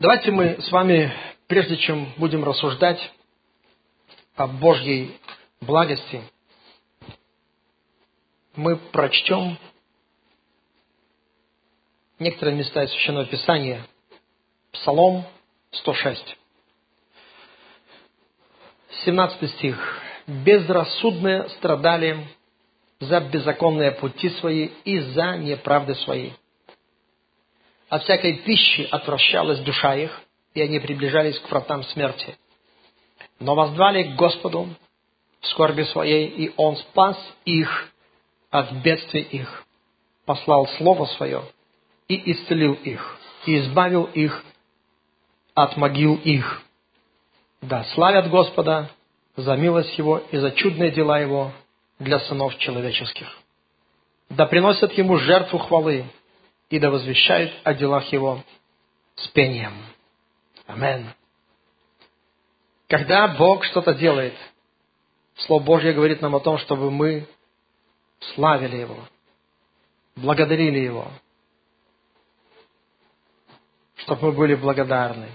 Давайте мы с вами, прежде чем будем рассуждать о Божьей благости, мы прочтем некоторые места из Священного Писания. Псалом 106. 17 стих. «Безрассудные страдали за беззаконные пути свои и за неправды свои. От всякой пищи отвращалась душа их, и они приближались к вратам смерти. Но воздвали к Господу в скорби своей, и Он спас их от бедствий их, послал Слово Свое и исцелил их, и избавил их от могил их. Да славят Господа за милость Его и за чудные дела Его для сынов человеческих. Да приносят Ему жертву хвалы и да возвещают о делах Его с пением. Амен. Когда Бог что-то делает, Слово Божье говорит нам о том, чтобы мы славили Его, благодарили Его, чтобы мы были благодарны.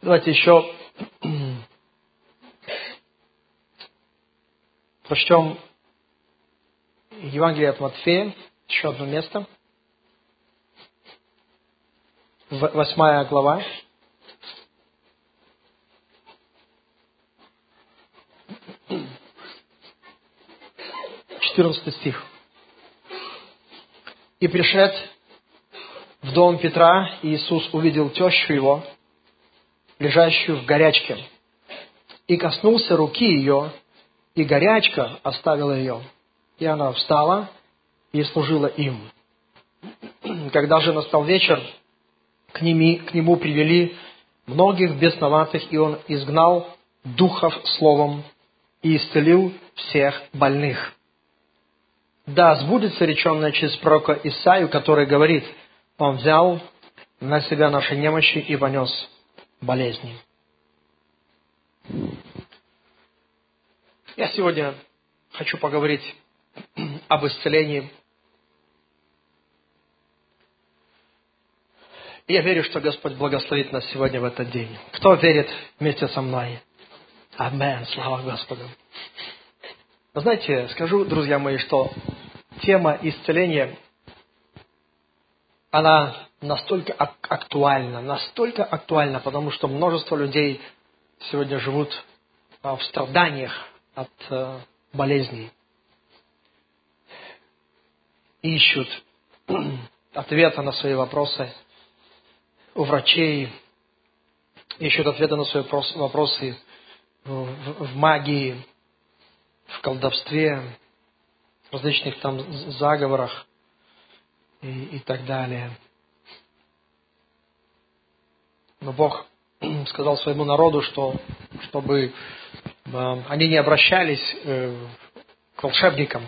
Давайте еще прочтем Евангелие от Матфея, еще одно место. Восьмая глава. 14 стих. «И пришед в дом Петра, Иисус увидел тещу его, лежащую в горячке, и коснулся руки ее, и горячка оставила ее, и она встала и служила им. Когда же настал вечер, к, ними, к нему привели многих бесноватых, и он изгнал духов словом и исцелил всех больных. Да, сбудется реченное через пророка Исаию, который говорит, Он взял на себя наши немощи и понес болезни. Я сегодня хочу поговорить об исцелении. Я верю, что Господь благословит нас сегодня в этот день. Кто верит вместе со мной? Амен. Слава Господу. Знаете, скажу, друзья мои, что тема исцеления, она настолько актуальна, настолько актуальна, потому что множество людей сегодня живут а, в страданиях от э, болезней. Ищут ответа на свои вопросы у врачей, ищут ответы на свои вопросы в магии, в колдовстве, в различных там заговорах и, и так далее. Но Бог сказал своему народу, что чтобы э, они не обращались э, к волшебникам.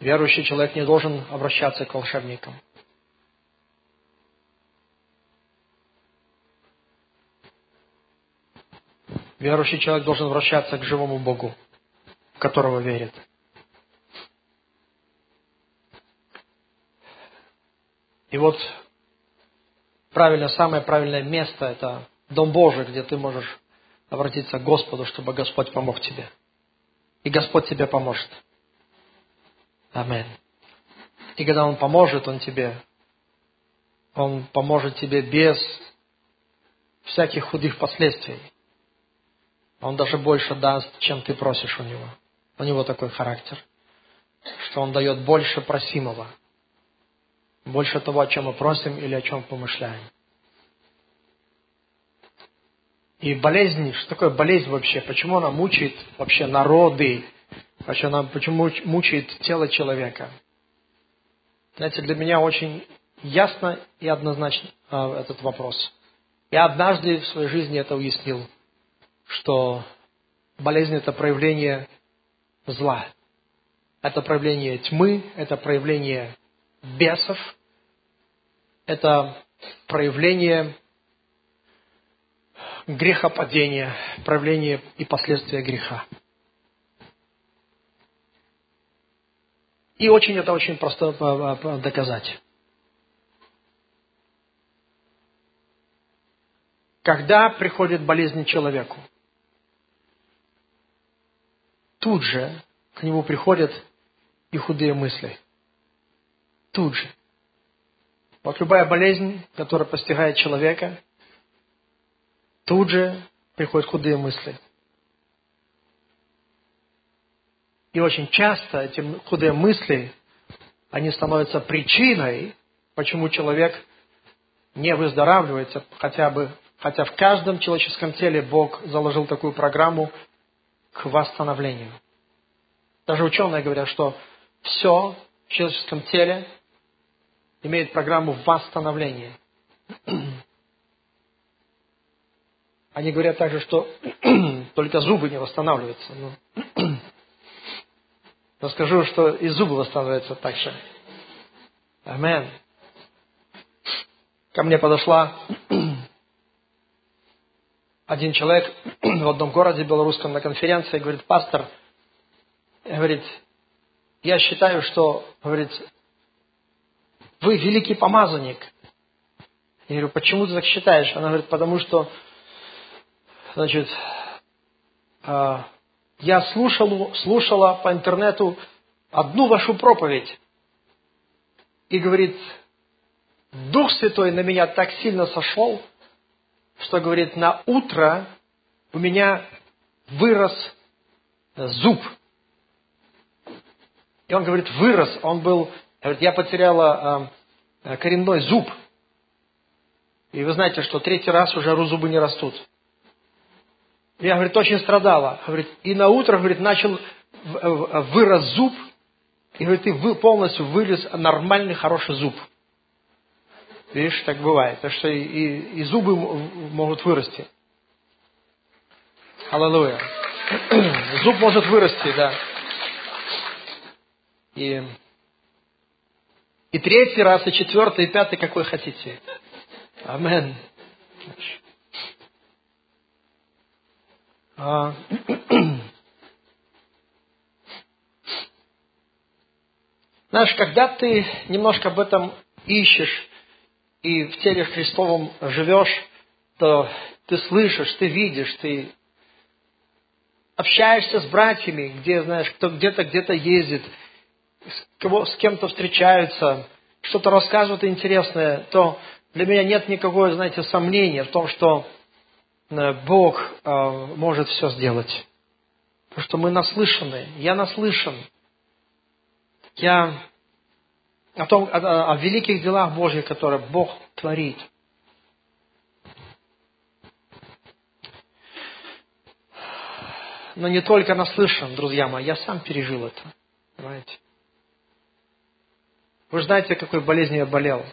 Верующий человек не должен обращаться к волшебникам. Верующий человек должен обращаться к живому Богу, в которого верит. И вот правильно, самое правильное место – это Дом Божий, где ты можешь обратиться к Господу, чтобы Господь помог тебе. И Господь тебе поможет. Амин. И когда Он поможет, Он тебе, Он поможет тебе без всяких худых последствий. Он даже больше даст, чем ты просишь у Него. У Него такой характер, что Он дает больше просимого, больше того, о чем мы просим или о чем помышляем. И болезнь, что такое болезнь вообще? Почему она мучает вообще народы? Почему она почему мучает тело человека? Знаете, для меня очень ясно и однозначно э, этот вопрос. Я однажды в своей жизни это уяснил, что болезнь – это проявление зла. Это проявление тьмы, это проявление бесов, это проявление грехопадения, проявление и последствия греха. И очень это очень просто э, э, э, доказать. Когда приходит болезнь человеку, тут же к нему приходят и худые мысли. Тут же. Вот любая болезнь, которая постигает человека, тут же приходят худые мысли – И очень часто эти худые мысли, они становятся причиной, почему человек не выздоравливается, хотя бы, хотя в каждом человеческом теле Бог заложил такую программу к восстановлению. Даже ученые говорят, что все в человеческом теле имеет программу восстановления. Они говорят также, что только зубы не восстанавливаются. Но, но скажу, что и зубы восстанавливаются так же. Амен. Ко мне подошла один человек в одном городе белорусском на конференции, говорит, пастор, говорит, я считаю, что, говорит, вы великий помазанник. Я говорю, почему ты так считаешь? Она говорит, потому что, значит, а, я слушал, слушала по интернету одну вашу проповедь. И говорит, Дух Святой на меня так сильно сошел, что, говорит, на утро у меня вырос зуб. И он говорит, вырос, он был, говорит, я потеряла э, коренной зуб. И вы знаете, что третий раз уже зубы не растут. Я, говорит, очень страдала. Говорит, и на утро, говорит, начал вырос зуб, и, говорит, и полностью вылез нормальный, хороший зуб. Видишь, так бывает. Так что и, и, и зубы могут вырасти. Аллилуйя. Зуб может вырасти, да. И, и третий раз, и четвертый, и пятый, какой хотите. Амен. А, знаешь, когда ты немножко об этом ищешь, и в теле Христовом живешь, то ты слышишь, ты видишь, ты общаешься с братьями, где, знаешь, кто где-то где-то ездит, с, кого, с кем-то встречаются, что-то рассказывают интересное, то для меня нет никакого, знаете, сомнения в том, что Бог э, может все сделать. Потому что мы наслышаны. Я наслышан. Я о том, о, о великих делах Божьих, которые Бог творит. Но не только наслышан, друзья мои, я сам пережил это. Понимаете? Вы знаете, какой болезнью я болел.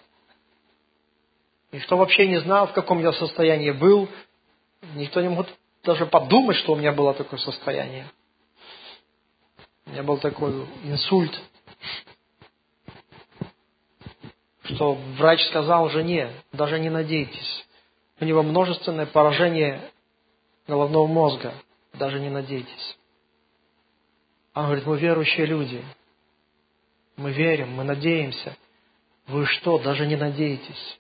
И что вообще не знал, в каком я состоянии был. Никто не мог даже подумать, что у меня было такое состояние. У меня был такой инсульт что врач сказал жене, даже не надейтесь. У него множественное поражение головного мозга, даже не надейтесь. Он говорит, мы верующие люди, мы верим, мы надеемся. Вы что, даже не надеетесь?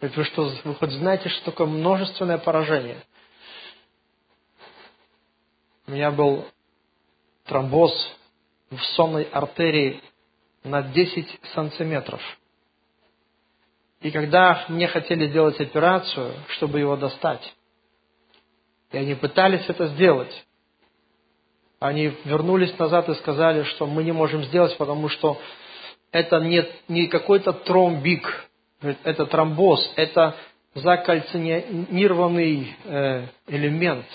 Говорит, вы что, вы хоть знаете, что такое множественное поражение? У меня был тромбоз в сонной артерии на 10 сантиметров – и когда мне хотели сделать операцию, чтобы его достать, и они пытались это сделать, они вернулись назад и сказали, что мы не можем сделать, потому что это не, не какой-то тромбик, это тромбоз, это закальцинированный э, элемент.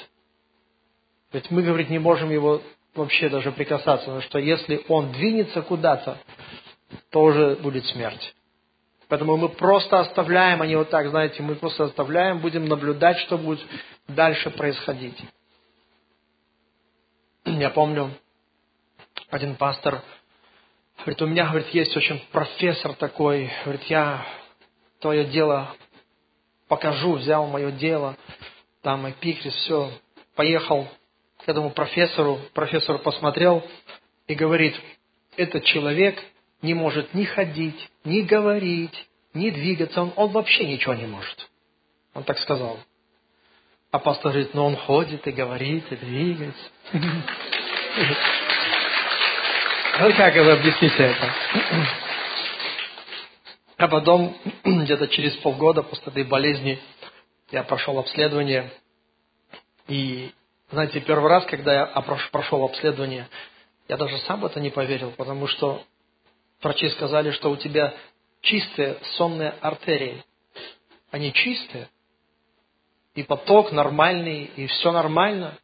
Ведь мы, говорит, не можем его вообще даже прикасаться, потому что если он двинется куда-то, то уже будет смерть. Поэтому мы просто оставляем, а не вот так, знаете, мы просто оставляем, будем наблюдать, что будет дальше происходить. Я помню, один пастор говорит, у меня, говорит, есть очень профессор такой, говорит, я твое дело покажу, взял мое дело, там эпикрис, все, поехал к этому профессору, профессор посмотрел и говорит, этот человек не может ни ходить, ни говорить, ни двигаться, он, он вообще ничего не может. Он так сказал. А пастор говорит, ну он ходит и говорит, и двигается. Ну как вы объясните это? А потом, где-то через полгода после этой болезни, я прошел обследование. И, знаете, первый раз, когда я прошел обследование, я даже сам в это не поверил, потому что врачи сказали, что у тебя чистые сонные артерии. Они чистые. И поток нормальный, и все нормально.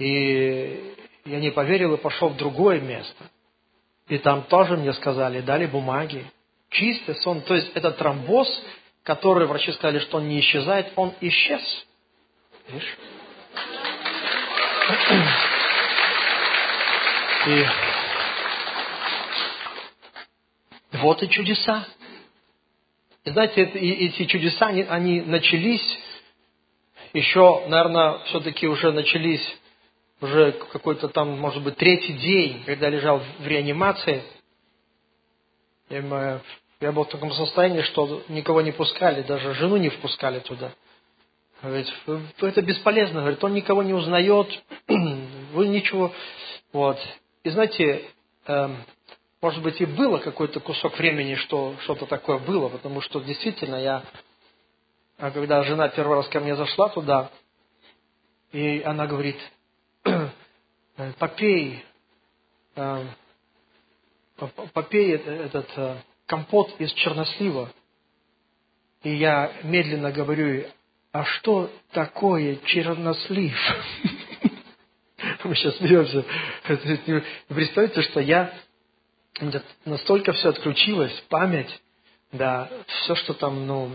И я не поверил и пошел в другое место. И там тоже мне сказали, дали бумаги. Чистый сон. То есть это тромбоз, который врачи сказали, что он не исчезает, он исчез. Видишь? И вот и чудеса. И знаете, эти чудеса, они, они начались еще, наверное, все-таки уже начались уже какой-то там, может быть, третий день, когда лежал в реанимации. Я, я был в таком состоянии, что никого не пускали, даже жену не впускали туда. Говорит, это бесполезно, говорит, он никого не узнает, вы ничего. Вот. И знаете, эм, может быть, и было какой-то кусок времени, что что-то такое было, потому что действительно я, а когда жена первый раз ко мне зашла туда, и она говорит, попей, э, попей этот э, компот из чернослива. И я медленно говорю, а что такое чернослив? Мы сейчас смеемся. Представьте, что я настолько все отключилось, память, да, все, что там, ну...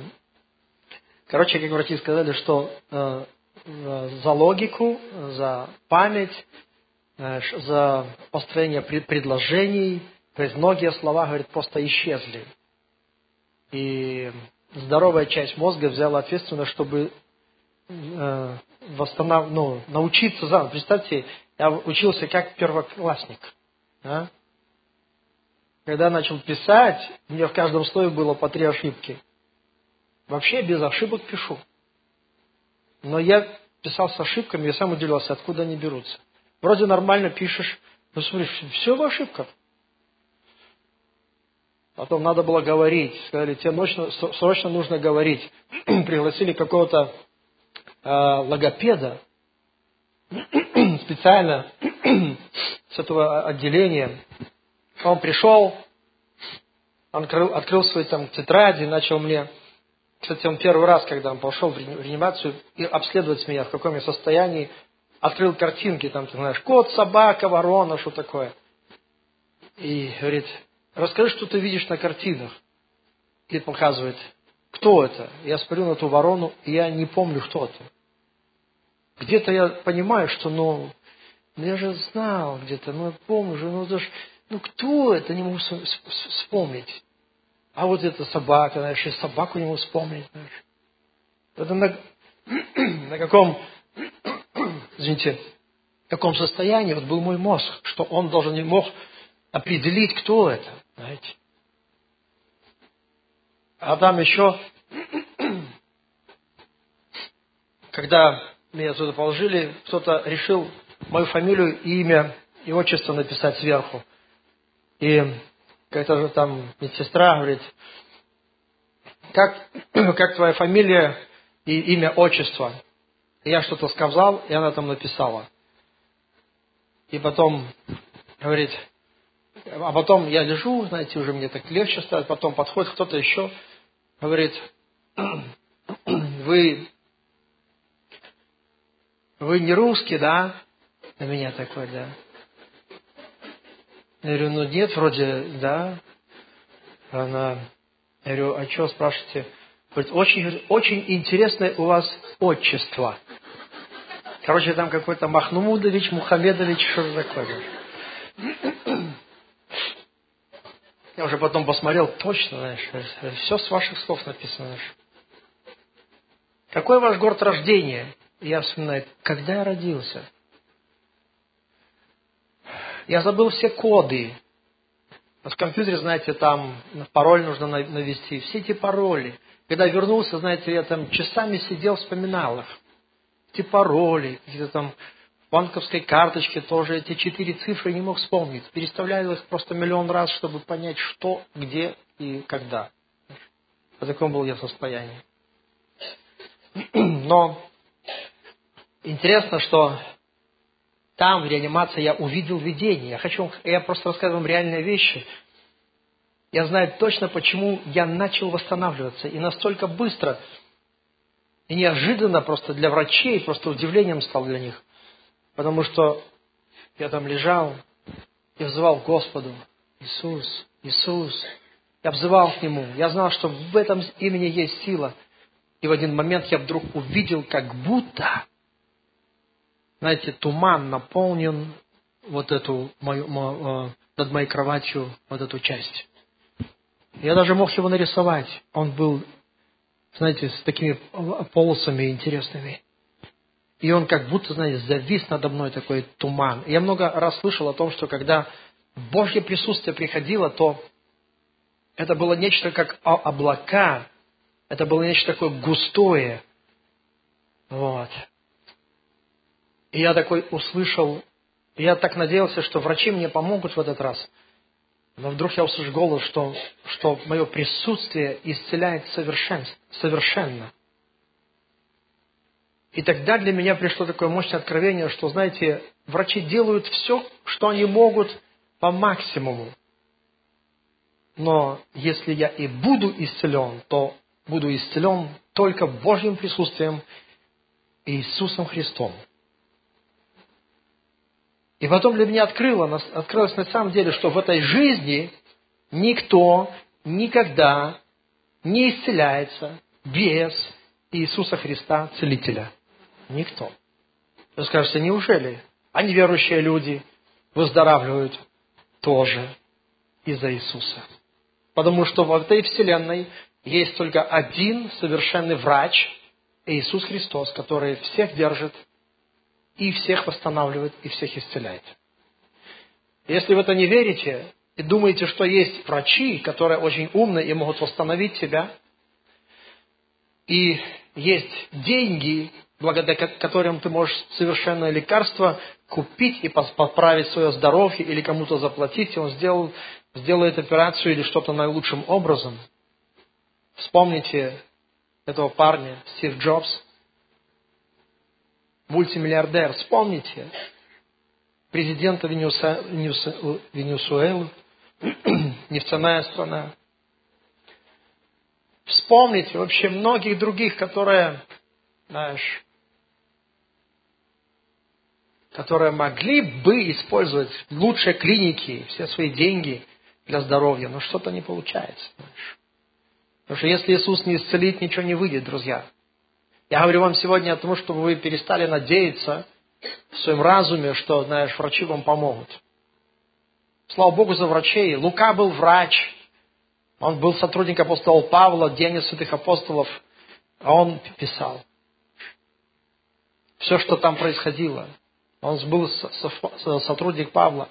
Короче, как врачи сказали, что э, за логику, за память, э, за построение предложений. То есть многие слова, говорит, просто исчезли. И здоровая часть мозга взяла ответственность, чтобы э, восстанов... ну, научиться заново. Представьте, я учился как первоклассник. Да? Когда начал писать, у меня в каждом слове было по три ошибки. Вообще без ошибок пишу. Но я писал с ошибками, я сам удивлялся, откуда они берутся. Вроде нормально пишешь, но смотри, все в ошибках. Потом надо было говорить. Сказали, тебе ночно, срочно нужно говорить. Пригласили какого-то э, логопеда специально с этого отделения. Он пришел, он открыл, открыл свои там тетради, начал мне кстати, он первый раз, когда он пошел в реанимацию, и обследовать меня, в каком я состоянии, открыл картинки, там, ты знаешь, кот, собака, ворона, что такое. И говорит, расскажи, что ты видишь на картинах. И показывает, кто это. Я смотрю на ту ворону, и я не помню, кто это. Где-то я понимаю, что, ну, ну я же знал где-то, ну, я помню же, ну, даже, ну, кто это, не могу вспомнить. А вот эта собака, знаешь, и собаку не могу вспомнить, знаешь. Это на, на каком, извините, каком состоянии вот был мой мозг, что он должен не мог определить, кто это, знаете. А там еще, когда меня туда положили, кто-то решил мою фамилию, имя и отчество написать сверху. И какая-то же там медсестра говорит, как, как твоя фамилия и имя, отчество? И я что-то сказал, и она там написала. И потом говорит, а потом я лежу, знаете, уже мне так легче стало, потом подходит кто-то еще, говорит, вы, вы не русский, да? На меня такой, да. Я говорю, ну нет, вроде, да. Она, я говорю, а что спрашиваете? Говорит, очень, очень интересное у вас отчество. Короче, там какой-то Махнумудович, Мухамедович, что-то такое. Я уже потом посмотрел, точно, знаешь, все с ваших слов написано. Знаешь. Какой ваш город рождения? Я вспоминаю, когда я родился – я забыл все коды. В компьютере, знаете, там пароль нужно навести. Все эти пароли. Когда вернулся, знаете, я там часами сидел, вспоминал их. эти пароли, какие-то там банковской карточке тоже эти четыре цифры не мог вспомнить. Переставлял их просто миллион раз, чтобы понять, что, где и когда. В таком был я состоянии. Но интересно, что там, в реанимации, я увидел видение. Я хочу, я просто рассказываю вам реальные вещи. Я знаю точно, почему я начал восстанавливаться. И настолько быстро, и неожиданно просто для врачей, просто удивлением стал для них. Потому что я там лежал и взывал к Господу. Иисус, Иисус. Я взывал к Нему. Я знал, что в этом имени есть сила. И в один момент я вдруг увидел, как будто, знаете, туман наполнен вот эту мою, мою, э, над моей кроватью вот эту часть. Я даже мог его нарисовать. Он был, знаете, с такими полосами интересными. И он как будто, знаете, завис надо мной такой туман. Я много раз слышал о том, что когда Божье присутствие приходило, то это было нечто как облака, это было нечто такое густое. Вот. И я такой услышал, я так надеялся, что врачи мне помогут в этот раз. Но вдруг я услышал голос, что, что мое присутствие исцеляет совершенно. И тогда для меня пришло такое мощное откровение, что, знаете, врачи делают все, что они могут по максимуму. Но если я и буду исцелен, то буду исцелен только Божьим присутствием Иисусом Христом. И потом для меня открыло, открылось на самом деле, что в этой жизни никто никогда не исцеляется без Иисуса Христа, Целителя. Никто. Вы скажете, неужели? А неверующие люди выздоравливают тоже из-за Иисуса. Потому что в этой вселенной есть только один совершенный врач, Иисус Христос, который всех держит и всех восстанавливает, и всех исцеляет. Если в это не верите и думаете, что есть врачи, которые очень умны и могут восстановить тебя, и есть деньги, благодаря которым ты можешь совершенное лекарство купить и поправить свое здоровье или кому-то заплатить, и он сделал, сделает операцию или что-то наилучшим образом. Вспомните этого парня, Стив Джобс, мультимиллиардер. Вспомните президента Венесуэлы, нефтяная страна. Вспомните вообще многих других, которые, знаешь, которые могли бы использовать лучшие клиники, все свои деньги для здоровья, но что-то не получается. Потому что если Иисус не исцелит, ничего не выйдет, друзья. Я говорю вам сегодня о том, чтобы вы перестали надеяться в своем разуме, что, знаешь, врачи вам помогут. Слава Богу за врачей. Лука был врач. Он был сотрудник апостола Павла, День святых апостолов. А он писал. Все, что там происходило. Он был сотрудник Павла.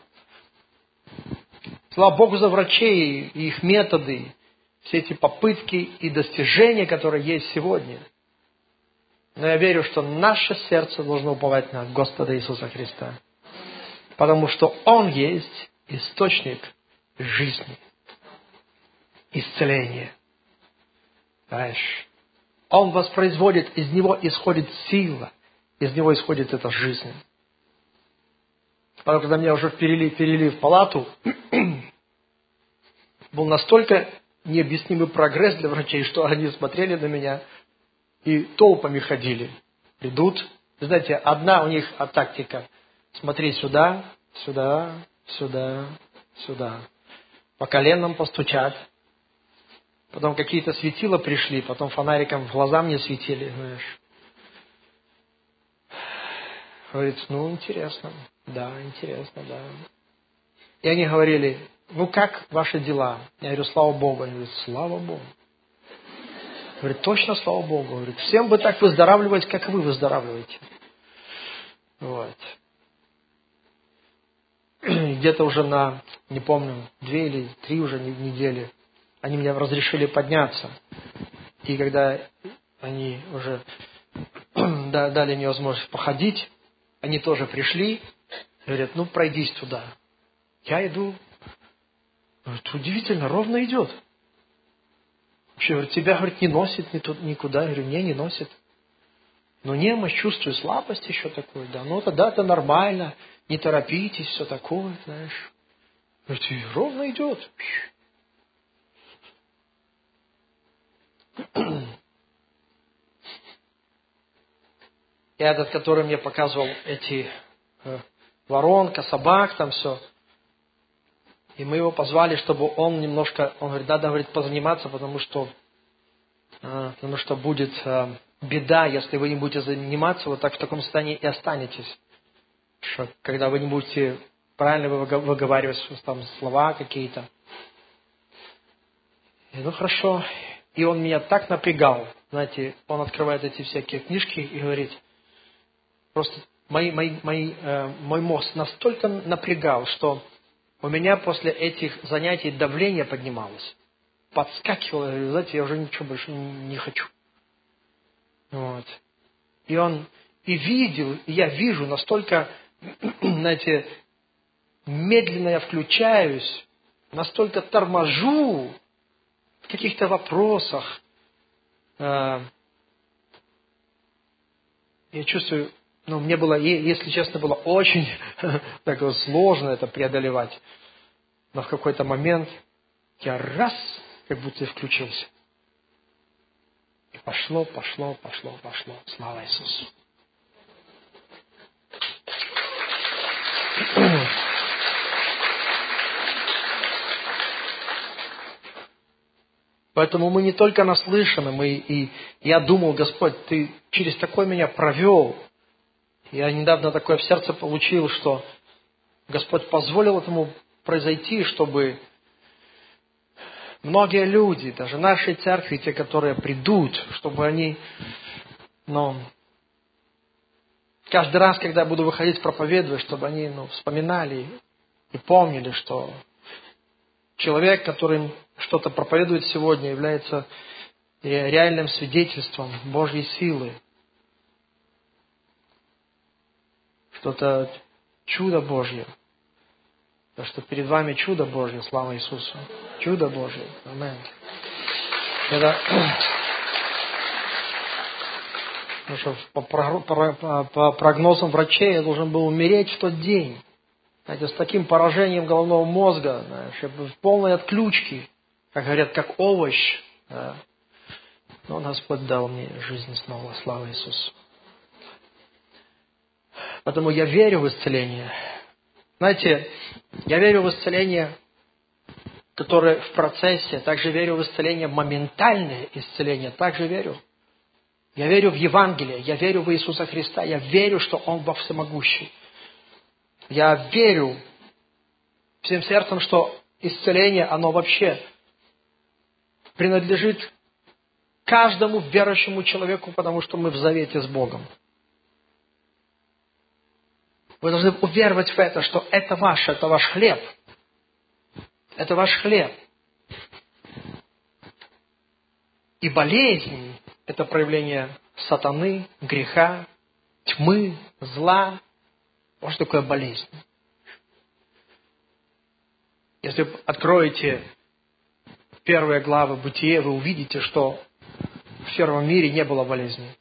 Слава Богу за врачей и их методы, все эти попытки и достижения, которые есть сегодня. Но я верю, что наше сердце должно уповать на Господа Иисуса Христа. Потому что Он есть источник жизни, исцеления. Знаешь, Он воспроизводит, из Него исходит сила, из Него исходит эта жизнь. Потом, когда меня уже перели, перели в палату, был настолько необъяснимый прогресс для врачей, что они смотрели на меня и толпами ходили. Идут. знаете, одна у них тактика. Смотри сюда, сюда, сюда, сюда. По коленам постучать. Потом какие-то светила пришли, потом фонариком в глаза мне светили, знаешь. Говорит, ну, интересно. Да, интересно, да. И они говорили, ну как ваши дела? Я говорю, слава Богу. Они говорят, слава Богу. Говорит, точно слава Богу. Говорит, всем бы так выздоравливать, как вы выздоравливаете. Вот. Где-то уже на, не помню, две или три уже недели они мне разрешили подняться. И когда они уже дали мне возможность походить. Они тоже пришли. Говорят, ну пройдись туда. Я иду. Говорит, удивительно, ровно идет. Вообще, говорит, тебя, говорит, не носит ни тут, никуда. Я говорю, не, не носит. Но немощь, чувствую слабость еще такой, да. Ну, тогда это нормально, не торопитесь, все такое, знаешь. Говорит, и ровно идет. И этот, который мне показывал эти э, воронка, собак, там все. И мы его позвали, чтобы он немножко, он говорит, надо, говорит, позаниматься, потому что, э, потому что будет э, беда, если вы не будете заниматься, вот так в таком состоянии и останетесь. Что, когда вы не будете правильно выговаривать там слова какие-то. И, ну хорошо. И он меня так напрягал. Знаете, он открывает эти всякие книжки и говорит, просто мои, мои, мои, э, мой мозг настолько напрягал, что у меня после этих занятий давление поднималось. Подскакивало, знаете, я уже ничего больше не хочу. Вот. И он и видел, и я вижу настолько, знаете, медленно я включаюсь, настолько торможу в каких-то вопросах. Э, я чувствую, ну, мне было, если честно, было очень так сложно это преодолевать. Но в какой-то момент я раз, как будто включился. И пошло, пошло, пошло, пошло. Слава Иисусу. Поэтому мы не только наслышаны, мы и я думал, Господь, Ты через такой меня провел, я недавно такое в сердце получил, что Господь позволил этому произойти, чтобы многие люди, даже нашей церкви, те, которые придут, чтобы они, ну, каждый раз, когда я буду выходить проповедовать, чтобы они ну, вспоминали и помнили, что человек, который что-то проповедует сегодня, является реальным свидетельством Божьей силы, что-то чудо Божье. То, что перед вами чудо Божье, слава Иисусу. Чудо Божье. Аминь. Это... Потому что по, по, по прогнозам врачей я должен был умереть в тот день. Знаете, с таким поражением головного мозга, знаешь, в полной отключке, как говорят, как овощ. Да. Но Господь дал мне жизнь снова. Слава Иисусу. Поэтому я верю в исцеление. Знаете, я верю в исцеление, которое в процессе. Также верю в исцеление, моментальное исцеление. Также верю. Я верю в Евангелие. Я верю в Иисуса Христа. Я верю, что Он во всемогущий. Я верю всем сердцем, что исцеление, оно вообще принадлежит каждому верующему человеку, потому что мы в завете с Богом. Вы должны уверовать в это, что это ваш, это ваш хлеб. Это ваш хлеб. И болезнь – это проявление сатаны, греха, тьмы, зла. Вот что такое болезнь. Если откроете первые главы Бытия, вы увидите, что в первом мире не было болезни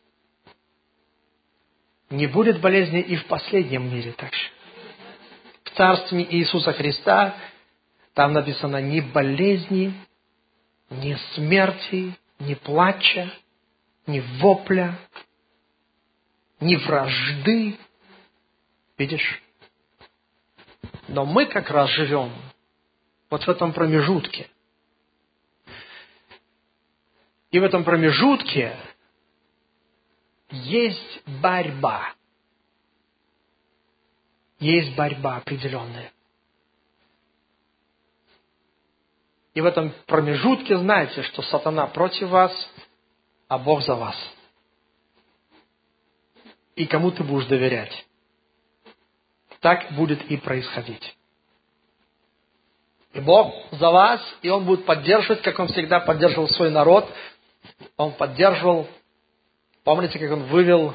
не будет болезни и в последнем мире также. В Царстве Иисуса Христа там написано ни болезни, ни смерти, ни плача, ни вопля, ни вражды. Видишь? Но мы как раз живем вот в этом промежутке. И в этом промежутке есть борьба. Есть борьба определенная. И в этом промежутке знаете, что сатана против вас, а Бог за вас. И кому ты будешь доверять. Так будет и происходить. И Бог за вас, и Он будет поддерживать, как Он всегда поддерживал свой народ. Он поддерживал Помните, как он вывел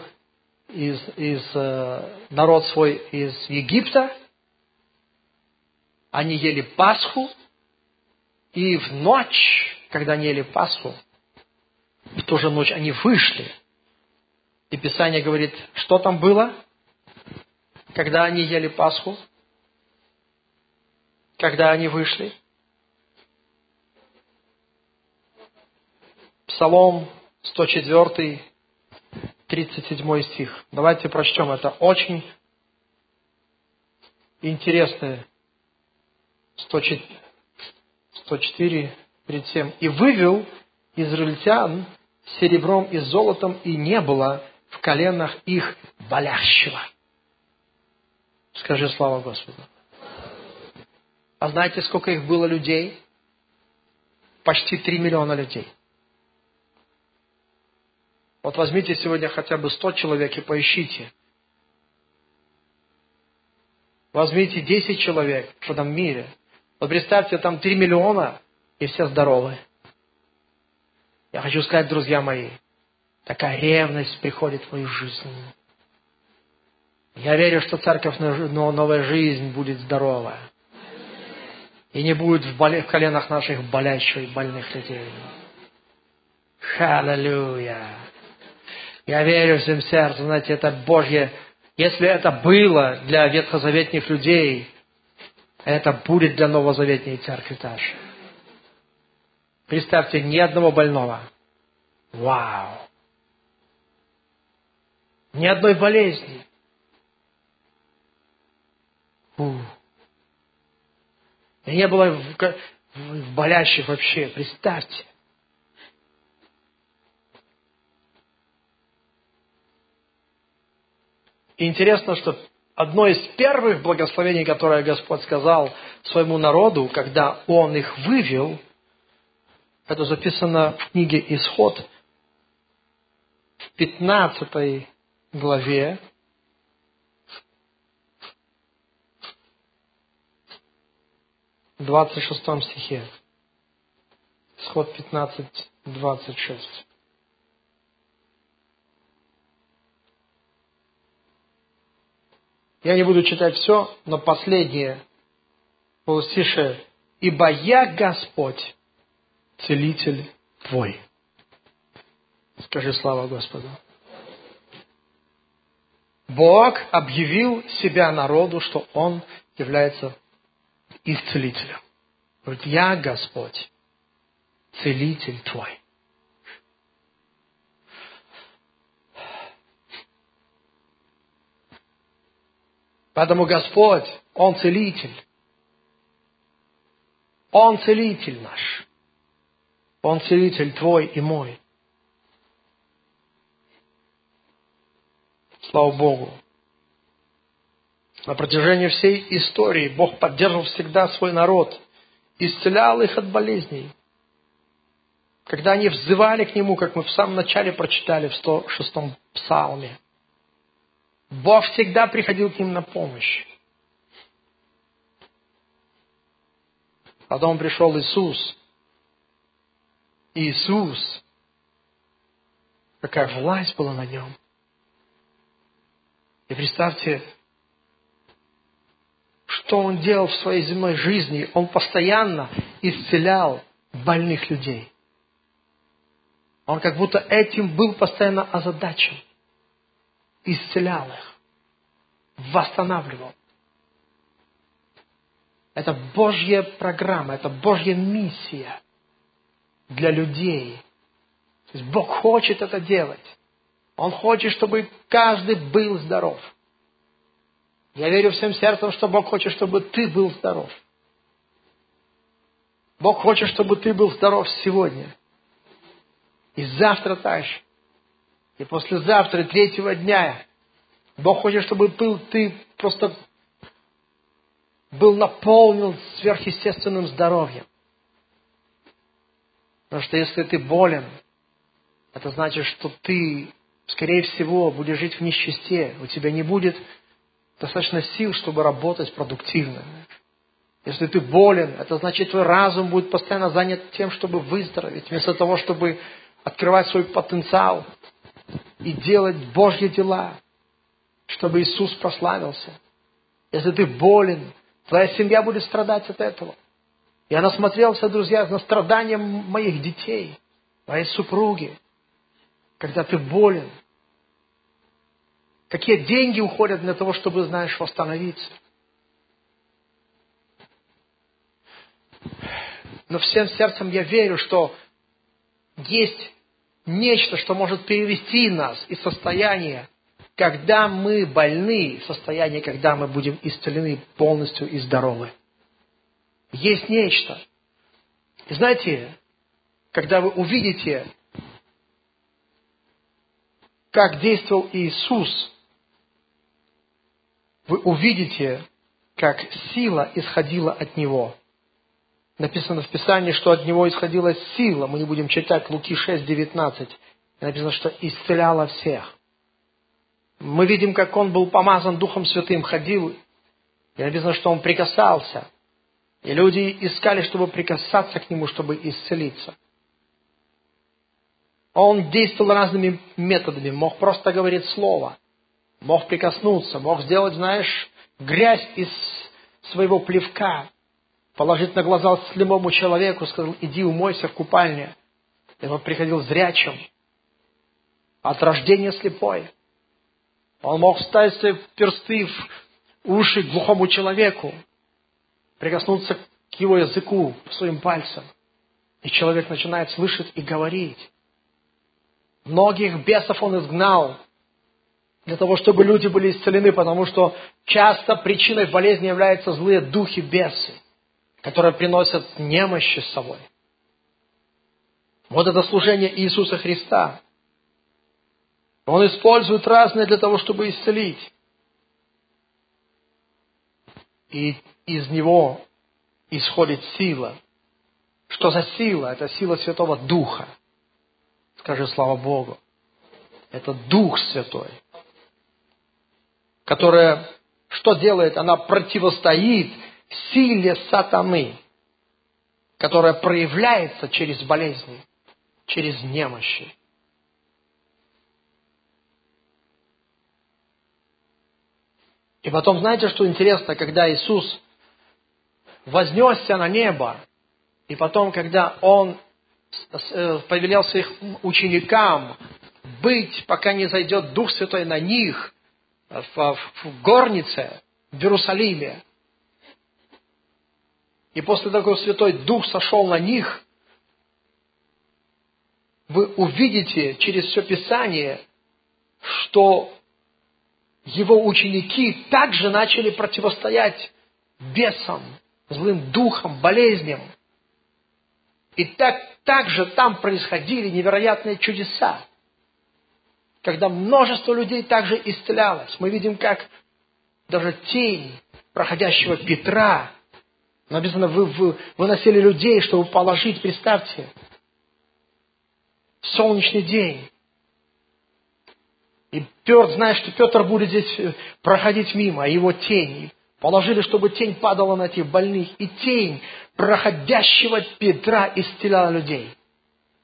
из, из э, народ свой из Египта, они ели Пасху, и в ночь, когда они ели Пасху, в ту же ночь они вышли. И Писание говорит, что там было, когда они ели Пасху, когда они вышли. Псалом 104, 37 стих. Давайте прочтем. Это очень интересное 104, 104, 37. «И вывел израильтян серебром и золотом, и не было в коленах их болящего». Скажи слава Господу. А знаете, сколько их было людей? Почти три миллиона людей. Вот возьмите сегодня хотя бы сто человек и поищите. Возьмите десять человек в этом мире – вот представьте, там 3 миллиона, и все здоровы. Я хочу сказать, друзья мои, такая ревность приходит в мою жизнь. Я верю, что церковь новая жизнь будет здоровая. И не будет в, боле, в коленах наших болящих и больных людей. Халлелуя. Я верю всем сердцем, знаете, это Божье. Если это было для ветхозаветных людей, это будет для новозаветней церкви также. Представьте, ни одного больного. Вау! Ни одной болезни. Фу. И не было в, в болящих вообще, представьте. И интересно, что одно из первых благословений, которое Господь сказал своему народу, когда Он их вывел, это записано в книге Исход, в 15 главе, двадцать шестом стихе. Исход 15, 26. Я не буду читать все, но последнее полустише. «Ибо я Господь, целитель твой». Скажи слава Господу. Бог объявил себя народу, что Он является их целителем. Говорит, я Господь, целитель твой. Поэтому Господь, Он целитель. Он целитель наш. Он целитель твой и мой. Слава Богу. На протяжении всей истории Бог поддерживал всегда свой народ, исцелял их от болезней. Когда они взывали к Нему, как мы в самом начале прочитали в 106-м псалме – Бог всегда приходил к ним на помощь. Потом пришел Иисус. Иисус, какая власть была на нем. И представьте, что он делал в своей земной жизни. Он постоянно исцелял больных людей. Он как будто этим был постоянно озадачен исцелял их, восстанавливал. Это Божья программа, это Божья миссия для людей. То есть Бог хочет это делать. Он хочет, чтобы каждый был здоров. Я верю всем сердцем, что Бог хочет, чтобы ты был здоров. Бог хочет, чтобы ты был здоров сегодня. И завтра также. И послезавтра, третьего дня, Бог хочет, чтобы был, ты просто был наполнен сверхъестественным здоровьем. Потому что если ты болен, это значит, что ты, скорее всего, будешь жить в нищете. У тебя не будет достаточно сил, чтобы работать продуктивно. Если ты болен, это значит, твой разум будет постоянно занят тем, чтобы выздороветь, вместо того, чтобы открывать свой потенциал, и делать Божьи дела. чтобы Иисус прославился. Если ты болен, твоя семья будет страдать от этого. Я насмотрелся, друзья, на страдания моих детей, моей супруги, когда ты болен. Какие деньги уходят для того, чтобы, знаешь, восстановиться. Но всем сердцем я верю, что есть нечто, что может перевести нас из состояния, когда мы больны, в состояние, когда мы будем исцелены полностью и здоровы. Есть нечто. И знаете, когда вы увидите, как действовал Иисус, вы увидите, как сила исходила от Него. Написано в Писании, что от Него исходила сила. Мы не будем читать Луки 6, 19. Написано, что исцеляла всех. Мы видим, как Он был помазан Духом Святым, ходил. И написано, что Он прикасался. И люди искали, чтобы прикасаться к Нему, чтобы исцелиться. Он действовал разными методами. Мог просто говорить слово. Мог прикоснуться. Мог сделать, знаешь, грязь из своего плевка. Положить на глаза слепому человеку. Сказал, иди умойся в купальне. И он приходил зрячим. От рождения слепой. Он мог вставить свои персты в уши глухому человеку прикоснуться к его языку своим пальцем. И человек начинает слышать и говорить. Многих бесов он изгнал для того, чтобы люди были исцелены, потому что часто причиной болезни являются злые духи бесы, которые приносят немощи с собой. Вот это служение Иисуса Христа. Он использует разное для того, чтобы исцелить. И из него исходит сила. Что за сила? Это сила Святого Духа. Скажи слава Богу. Это Дух Святой, которая что делает? Она противостоит силе сатаны, которая проявляется через болезни, через немощи. И потом, знаете, что интересно, когда Иисус вознесся на небо, и потом, когда Он э, повелел своих ученикам быть, пока не зайдет Дух Святой на них в, в горнице в Иерусалиме. И после того, как Святой Дух сошел на них, вы увидите через все Писание, что его ученики также начали противостоять бесам, злым духам, болезням. И так, также там происходили невероятные чудеса, когда множество людей также исцелялось. Мы видим, как даже тень проходящего Петра, написано, вы, вы выносили людей, чтобы положить, представьте, солнечный день, и Петр, зная, что Петр будет здесь э, проходить мимо, а его тень, положили, чтобы тень падала на этих больных, и тень проходящего Петра исцеляла людей.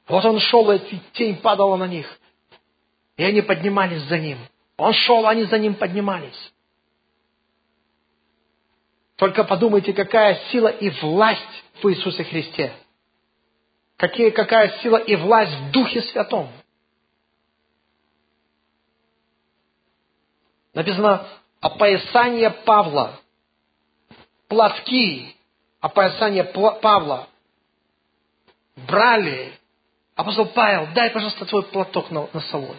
Вот он шел, и тень падала на них. И они поднимались за ним. Он шел, они за ним поднимались. Только подумайте, какая сила и власть в Иисусе Христе. Какие, какая сила и власть в Духе Святом. Написано опоясание Павла. Платки опоясание Павла брали. Апостол Павел, дай, пожалуйста, твой платок на, на солой.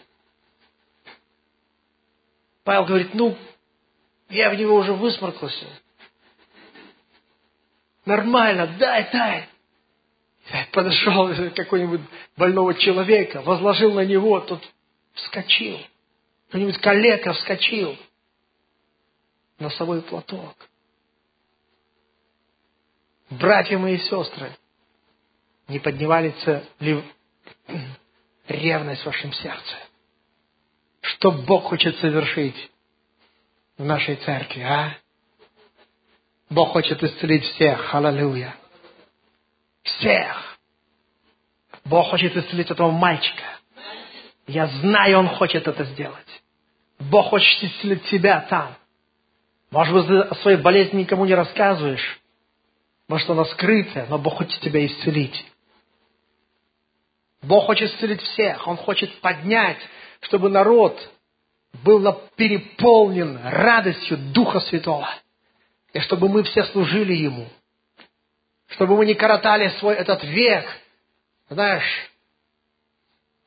Павел говорит, ну, я в него уже высморкался. Нормально, дай, дай. Подошел какой-нибудь больного человека, возложил на него, тот вскочил. Кто-нибудь калека вскочил. Носовой платок. Братья мои и сестры, не поднимается ли ревность в вашем сердце? Что Бог хочет совершить в нашей церкви, а? Бог хочет исцелить всех. Аллилуйя. Всех. Бог хочет исцелить этого мальчика. Я знаю, Он хочет это сделать. Бог хочет исцелить тебя там. Может быть, ты о своей болезни никому не рассказываешь. Может, она скрытая, но Бог хочет тебя исцелить. Бог хочет исцелить всех. Он хочет поднять, чтобы народ был переполнен радостью Духа Святого. И чтобы мы все служили Ему. Чтобы мы не коротали свой этот век, знаешь,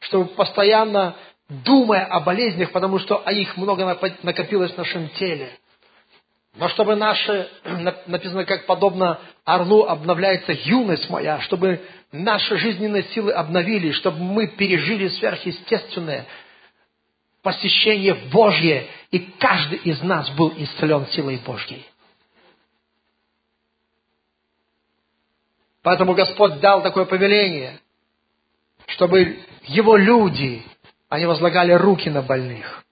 чтобы постоянно думая о болезнях, потому что их много накопилось в нашем теле. Но чтобы наши, написано, как подобно орлу обновляется юность моя, чтобы наши жизненные силы обновились, чтобы мы пережили сверхъестественное посещение Божье, и каждый из нас был исцелен силой Божьей. Поэтому Господь дал такое повеление, чтобы Его люди, они возлагали руки на больных.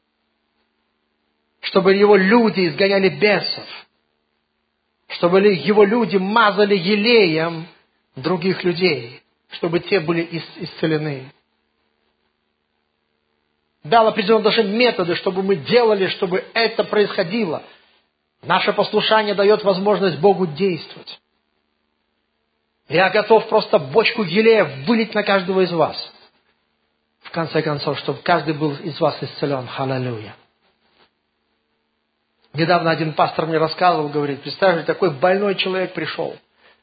Чтобы Его люди изгоняли бесов. Чтобы Его люди мазали елеем других людей. Чтобы те были исцелены. Дал определенные даже методы, чтобы мы делали, чтобы это происходило. Наше послушание дает возможность Богу действовать. Я готов просто бочку елея вылить на каждого из вас. В конце концов, чтобы каждый был из вас исцелен. Халалюя. Недавно один пастор мне рассказывал, говорит, представьте, такой больной человек пришел.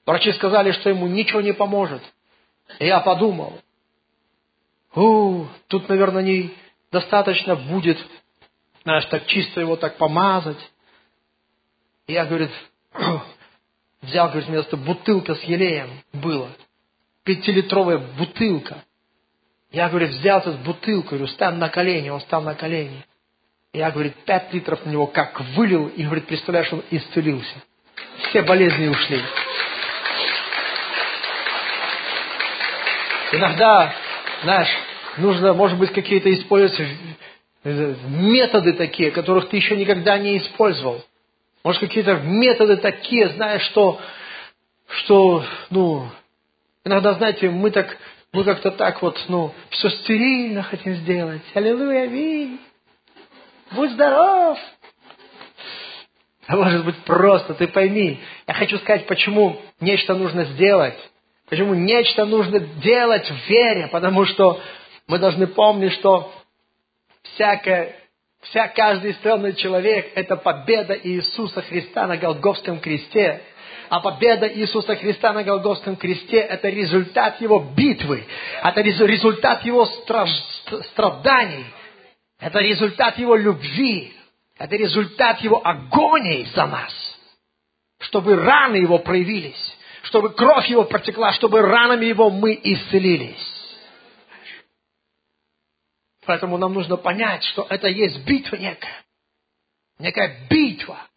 Врачи сказали, что ему ничего не поможет. И я подумал, у, тут, наверное, не достаточно будет, знаешь, так чисто его так помазать. И я, говорит, взял, говорит, вместо бутылка с елеем было. Пятилитровая бутылка. Я, говорит, взял эту бутылку, говорю, стань на колени, он стал на колени. Я, говорит, пять литров на него как вылил, и, говорит, представляешь, он исцелился. Все болезни ушли. Иногда, знаешь, нужно, может быть, какие-то использовать методы такие, которых ты еще никогда не использовал. Может, какие-то методы такие, знаешь, что, что, ну, иногда, знаете, мы так, мы как-то так вот, ну, все стерильно хотим сделать. Аллилуйя, аминь. Будь здоров. А может быть просто, ты пойми. Я хочу сказать, почему нечто нужно сделать. Почему нечто нужно делать в вере. Потому что мы должны помнить, что всякое Вся каждый исцеленный человек – это победа Иисуса Христа на Голговском кресте. А победа Иисуса Христа на Голговском кресте – это результат Его битвы, это результат Его страданий, это результат Его любви, это результат Его агонии за нас, чтобы раны Его проявились, чтобы кровь Его протекла, чтобы ранами Его мы исцелились. Поэтому нам нужно понять, что это есть битва некая. Некая битва.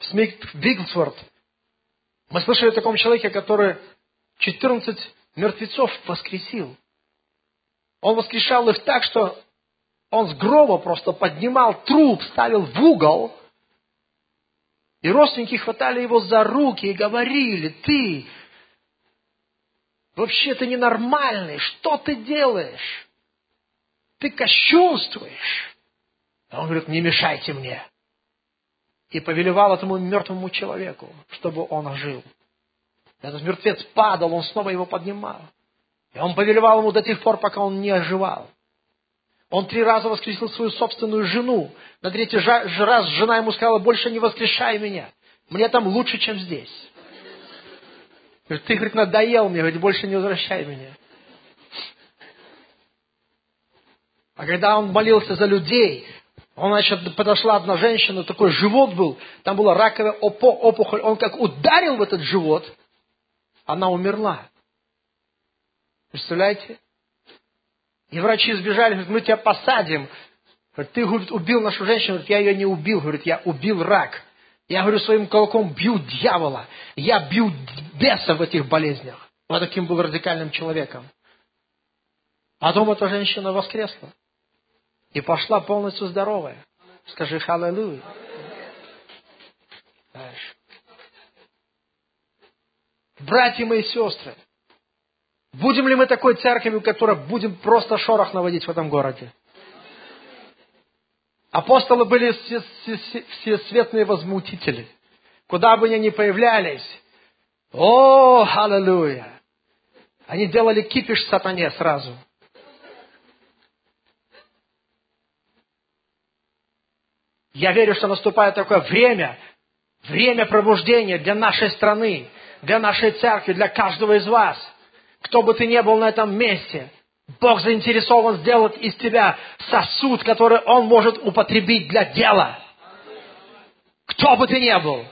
Смит Вигглсворт. Мы слышали о таком человеке, который 14 мертвецов воскресил. Он воскрешал их так, что он с гроба просто поднимал труп, ставил в угол, и родственники хватали его за руки и говорили, ты вообще ты ненормальный, что ты делаешь? Ты кощунствуешь. А он говорит, не мешайте мне. И повелевал этому мертвому человеку, чтобы он ожил. Этот мертвец падал, он снова его поднимал. И он повелевал ему до тех пор, пока он не оживал. Он три раза воскресил свою собственную жену. На третий раз жена ему сказала, больше не воскрешай меня. Мне там лучше, чем здесь. Говорит, ты, говорит, надоел мне, говорит, больше не возвращай меня. А когда он молился за людей, он, значит, подошла одна женщина, такой живот был, там была раковая опухоль, он как ударил в этот живот, она умерла. Представляете? И врачи сбежали, говорят, мы тебя посадим. Говорит, ты говорит, убил нашу женщину. Говорит, я ее не убил. Говорит, я убил рак. Я, говорю, своим кулаком бью дьявола. Я бью беса в этих болезнях. Вот таким был радикальным человеком. А потом эта женщина воскресла и пошла полностью здоровая. Скажи халалуя. Братья мои сестры, будем ли мы такой церковью, которая будем просто шорох наводить в этом городе? Апостолы были все- всесветные возмутители. Куда бы они ни появлялись, о, аллилуйя! Они делали кипиш сатане сразу. Я верю, что наступает такое время, время пробуждения для нашей страны, для нашей церкви, для каждого из вас. Кто бы ты ни был на этом месте, Бог заинтересован сделать из тебя сосуд, который Он может употребить для дела. Кто бы ты ни был.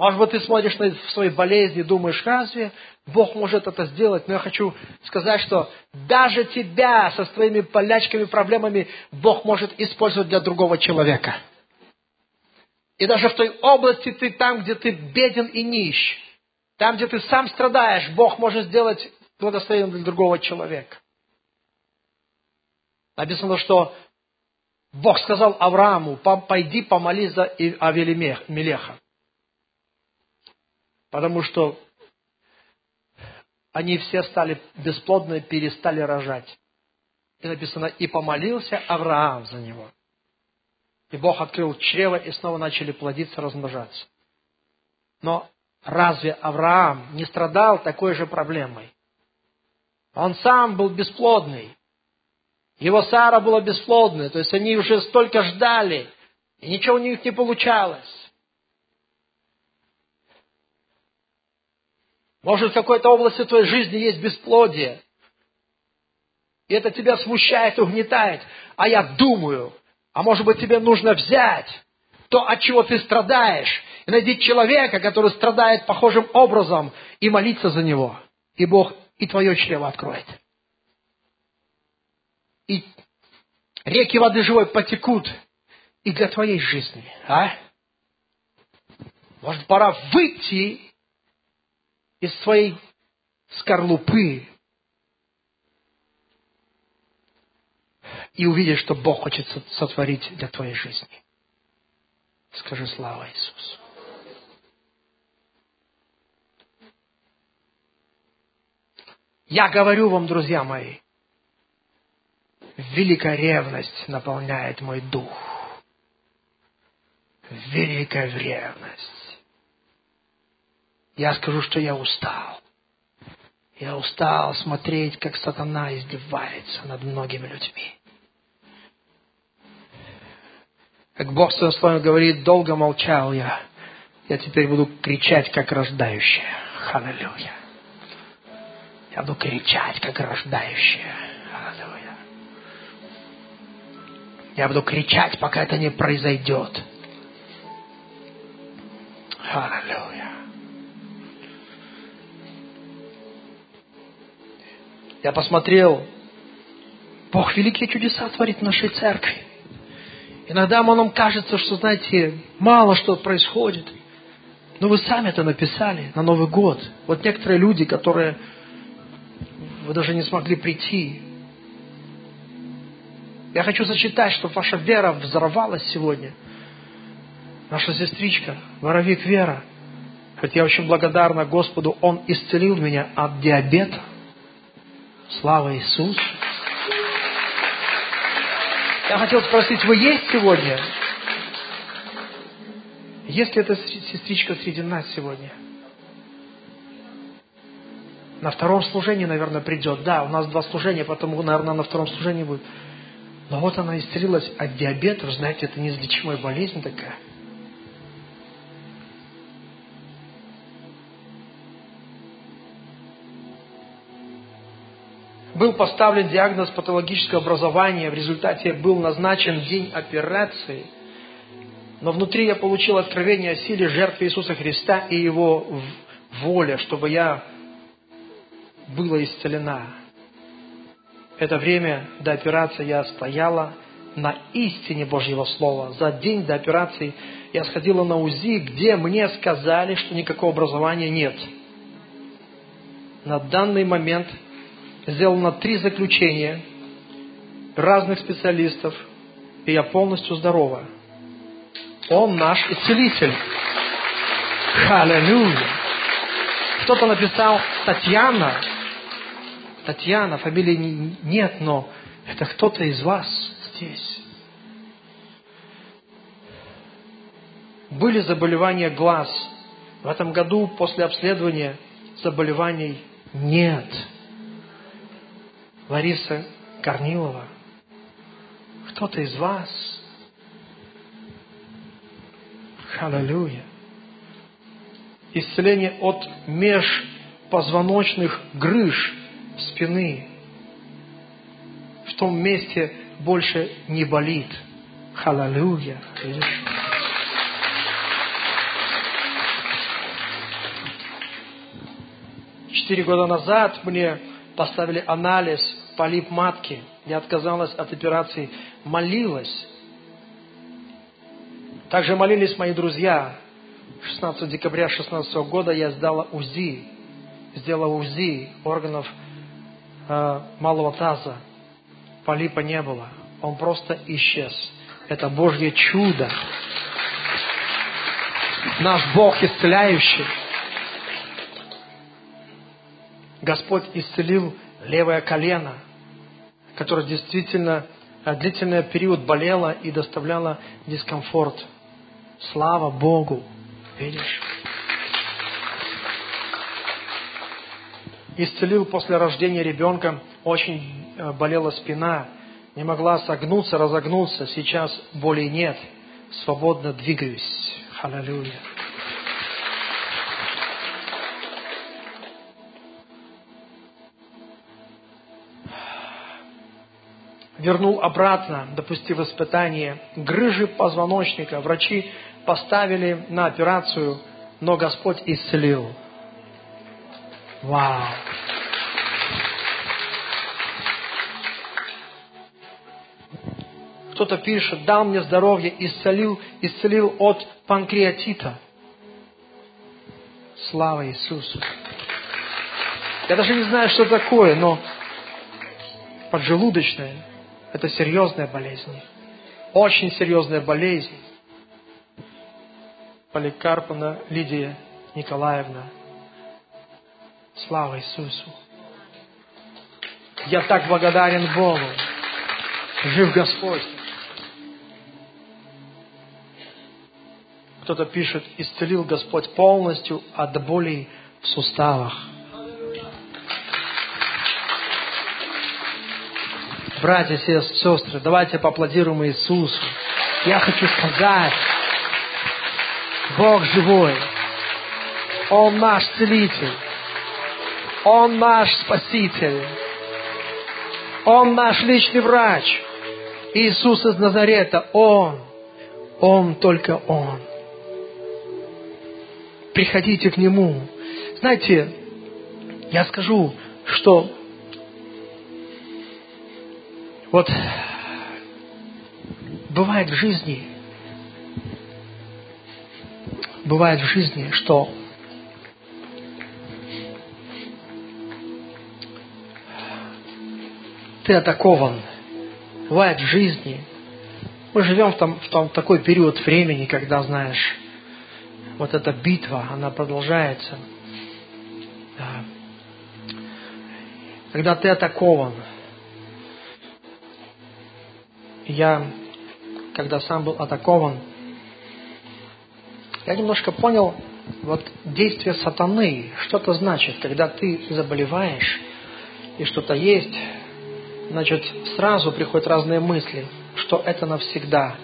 Может быть, ты смотришь на свои болезни и думаешь, разве Бог может это сделать? Но я хочу сказать, что даже тебя со своими болячками, проблемами Бог может использовать для другого человека. И даже в той области ты там, где ты беден и нищ, там, где ты сам страдаешь, Бог может сделать благословением для другого человека. Написано, что Бог сказал Аврааму, пойди помолись за Авелимелеха. Потому что они все стали бесплодны, перестали рожать. И написано, и помолился Авраам за него. И Бог открыл чрево, и снова начали плодиться, размножаться. Но разве Авраам не страдал такой же проблемой? Он сам был бесплодный. Его Сара была бесплодной. То есть они уже столько ждали, и ничего у них не получалось. Может, в какой-то области твоей жизни есть бесплодие. И это тебя смущает, угнетает. А я думаю, а может быть тебе нужно взять то, от чего ты страдаешь, и найти человека, который страдает похожим образом, и молиться за него. И Бог и твое чрево откроет. И реки воды живой потекут и для твоей жизни. А? Может, пора выйти из своей скорлупы и увидеть, что Бог хочет сотворить для твоей жизни. Скажи слава Иисусу. Я говорю вам, друзья мои, великая ревность наполняет мой дух. Великая ревность. Я скажу, что я устал. Я устал смотреть, как сатана издевается над многими людьми. Как Бог в своем говорит, долго молчал я. Я теперь буду кричать, как рождающая. Халилюя. Я буду кричать, как рождающая. Аллилуйя. Я буду кричать, пока это не произойдет. Аллилуйя. Я посмотрел, Бог великие чудеса творит в нашей церкви. Иногда нам кажется, что, знаете, мало что происходит. Но вы сами это написали на Новый год. Вот некоторые люди, которые вы даже не смогли прийти. Я хочу зачитать, чтобы ваша вера взорвалась сегодня. Наша сестричка, воровик Вера. Хоть я очень благодарна Господу, Он исцелил меня от диабета. Слава Иисусу! Я хотел спросить, вы есть сегодня? Есть ли эта сестричка среди нас сегодня? На втором служении, наверное, придет. Да, у нас два служения, потому, наверное, на втором служении будет. Но вот она исцелилась от диабета. Вы знаете, это неизлечимая болезнь такая. Был поставлен диагноз патологического образования, в результате был назначен день операции. Но внутри я получил откровение о силе жертвы Иисуса Христа и Его воле, чтобы я была исцелена. Это время до операции я стояла на истине Божьего Слова. За день до операции я сходила на УЗИ, где мне сказали, что никакого образования нет. На данный момент сделано три заключения разных специалистов, и я полностью здорова. Он наш исцелитель. Аллилуйя. Кто-то написал Татьяна. Татьяна, фамилии нет, но это кто-то из вас здесь. Были заболевания глаз. В этом году после обследования заболеваний нет. Лариса Корнилова, кто-то из вас, аллилуйя, исцеление от межпозвоночных грыж спины. В том месте больше не болит. Аллилуйя. Четыре года назад мне поставили анализ полип матки. Я отказалась от операции, молилась. Также молились мои друзья. 16 декабря 2016 года я сдала УЗИ, сделала УЗИ органов э, малого таза. Полипа не было, он просто исчез. Это Божье чудо. Наш Бог исцеляющий. Господь исцелил левое колено, которое действительно э, длительный период болело и доставляло дискомфорт. Слава Богу! Видишь? Исцелил после рождения ребенка, очень э, болела спина, не могла согнуться, разогнуться, сейчас боли нет, свободно двигаюсь. Аллилуйя. Вернул обратно, допустив испытание, грыжи позвоночника. Врачи поставили на операцию, но Господь исцелил. Вау! Кто-то пишет, дал мне здоровье, исцелил, исцелил от панкреатита. Слава Иисусу! Я даже не знаю, что такое, но поджелудочная это серьезная болезнь. Очень серьезная болезнь. Поликарповна Лидия Николаевна. Слава Иисусу. Я так благодарен Богу. Жив Господь. Кто-то пишет, исцелил Господь полностью от боли в суставах. Братья и сестры, давайте поаплодируем Иисусу. Я хочу сказать, Бог живой. Он наш целитель. Он наш спаситель. Он наш личный врач. Иисус из Назарета. Он. Он только Он. Приходите к Нему. Знаете, я скажу, что вот бывает в жизни, бывает в жизни, что ты атакован. Бывает в жизни. Мы живем в, том, в том, такой период времени, когда, знаешь, вот эта битва, она продолжается. Да. Когда ты атакован – я, когда сам был атакован, я немножко понял вот действие сатаны, что это значит, когда ты заболеваешь и что-то есть, значит, сразу приходят разные мысли, что это навсегда.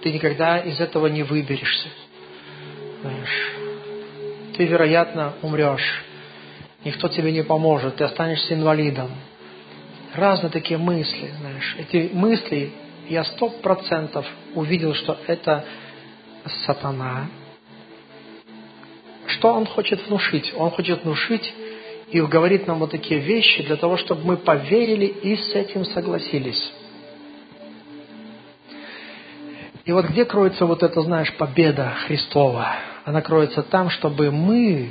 Ты никогда из этого не выберешься. Знаешь, ты, вероятно, умрешь. Никто тебе не поможет, ты останешься инвалидом. Разные такие мысли, знаешь. Эти мысли я сто процентов увидел, что это сатана. Что он хочет внушить? Он хочет внушить и говорит нам вот такие вещи для того, чтобы мы поверили и с этим согласились. И вот где кроется вот эта, знаешь, победа Христова? Она кроется там, чтобы мы,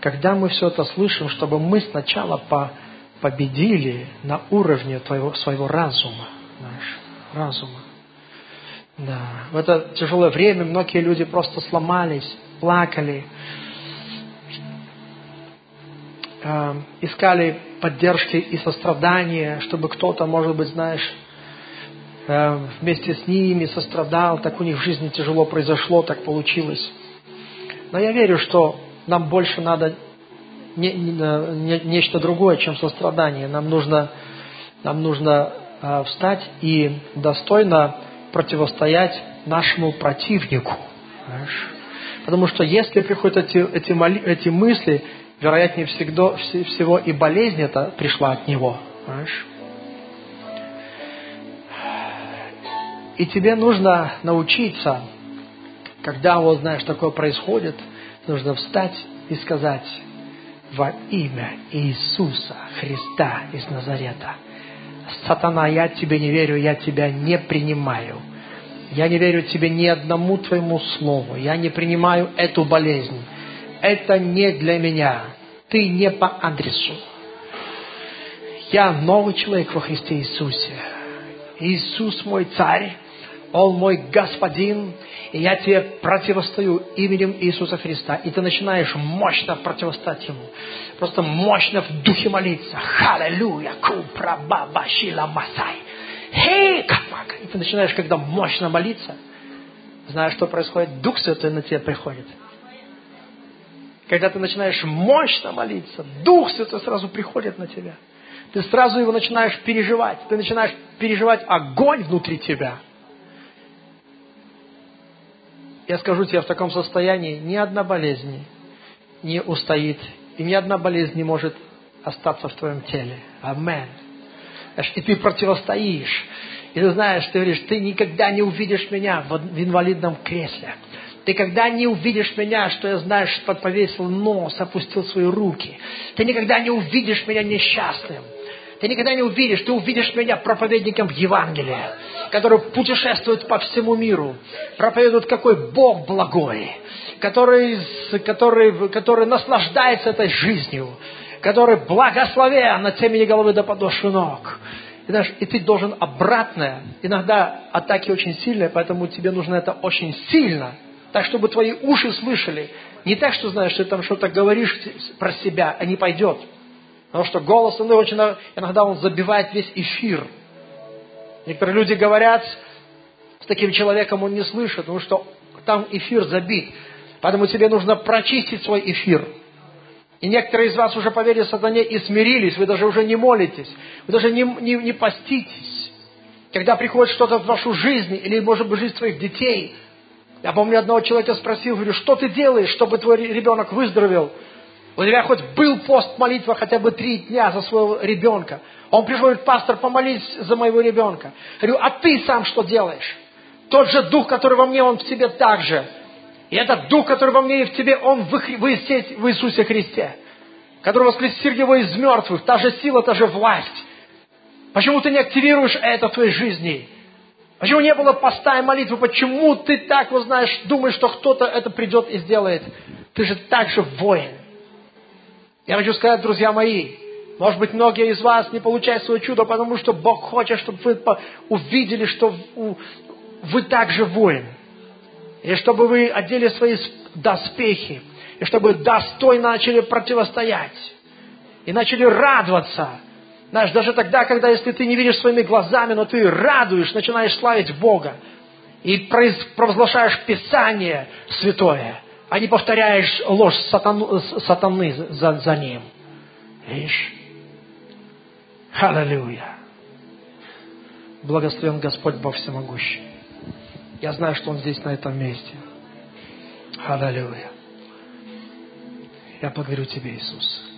когда мы все это слышим, чтобы мы сначала по победили на уровне твоего, своего разума. Знаешь разума. Да. В это тяжелое время многие люди просто сломались, плакали, э, искали поддержки и сострадания, чтобы кто-то, может быть, знаешь, э, вместе с ними, сострадал, так у них в жизни тяжело произошло, так получилось. Но я верю, что нам больше надо не, не, нечто другое, чем сострадание. Нам нужно, нам нужно э, встать и достойно противостоять нашему противнику. Знаешь? Потому что если приходят эти, эти, моли, эти мысли, вероятнее всегда, всего и болезнь это пришла от него. Знаешь? И тебе нужно научиться, когда вот, знаешь, такое происходит, нужно встать и сказать во имя Иисуса Христа из Назарета. Сатана, я тебе не верю, я тебя не принимаю. Я не верю тебе ни одному твоему слову. Я не принимаю эту болезнь. Это не для меня. Ты не по адресу. Я новый человек во Христе Иисусе. Иисус мой царь. Он мой господин, и я тебе противостою именем Иисуса Христа. И ты начинаешь мощно противостать Ему. Просто мощно в духе молиться. Халилюя, купра, баба, шила, масай. Хей, капак. И ты начинаешь, когда мощно молиться, знаешь, что происходит? Дух Святой на тебя приходит. Когда ты начинаешь мощно молиться, Дух Святой сразу приходит на тебя. Ты сразу его начинаешь переживать. Ты начинаешь переживать огонь внутри тебя – я скажу тебе, в таком состоянии ни одна болезнь не устоит, и ни одна болезнь не может остаться в твоем теле. Амен. И ты противостоишь. И ты знаешь, ты говоришь, ты никогда не увидишь меня в инвалидном кресле. Ты когда не увидишь меня, что я, знаешь, повесил нос, опустил свои руки. Ты никогда не увидишь меня несчастным. Ты никогда не увидишь, ты увидишь меня проповедником Евангелия, который путешествует по всему миру, проповедует, какой Бог благой, который, который, который наслаждается этой жизнью, который благословен на темени головы до подошвы ног. И, знаешь, и ты должен обратное. Иногда атаки очень сильные, поэтому тебе нужно это очень сильно, так, чтобы твои уши слышали. Не так, что, знаешь, ты там что-то говоришь про себя, а не пойдет. Потому что голос, он очень, иногда он забивает весь эфир. Некоторые люди говорят, с таким человеком он не слышит, потому что там эфир забит. Поэтому тебе нужно прочистить свой эфир. И некоторые из вас уже поверили сатане и смирились, вы даже уже не молитесь, вы даже не, не, не поститесь. Когда приходит что-то в вашу жизнь, или, может быть, жизнь твоих детей, я помню, одного человека спросил, говорю, что ты делаешь, чтобы твой ребенок выздоровел? У тебя хоть был пост молитва хотя бы три дня за своего ребенка. Он приходит, пастор, помолись за моего ребенка. Я говорю, а ты сам что делаешь? Тот же дух, который во мне, он в тебе также. И этот дух, который во мне и в тебе, он в, Иисусе Христе. Который воскресил его из мертвых. Та же сила, та же власть. Почему ты не активируешь это в твоей жизни? Почему не было поста и молитвы? Почему ты так, вот знаешь, думаешь, что кто-то это придет и сделает? Ты же также воин. Я хочу сказать, друзья мои, может быть, многие из вас не получают свое чудо, потому что Бог хочет, чтобы вы увидели, что вы также воин. И чтобы вы одели свои доспехи. И чтобы достойно начали противостоять. И начали радоваться. Знаешь, даже тогда, когда если ты не видишь своими глазами, но ты радуешь, начинаешь славить Бога. И провозглашаешь Писание святое а не повторяешь ложь сатану, сатаны за, за ним. Видишь? Аллилуйя. Благословен Господь Бог Всемогущий. Я знаю, что Он здесь, на этом месте. Аллилуйя. Я благодарю Тебя, Иисус.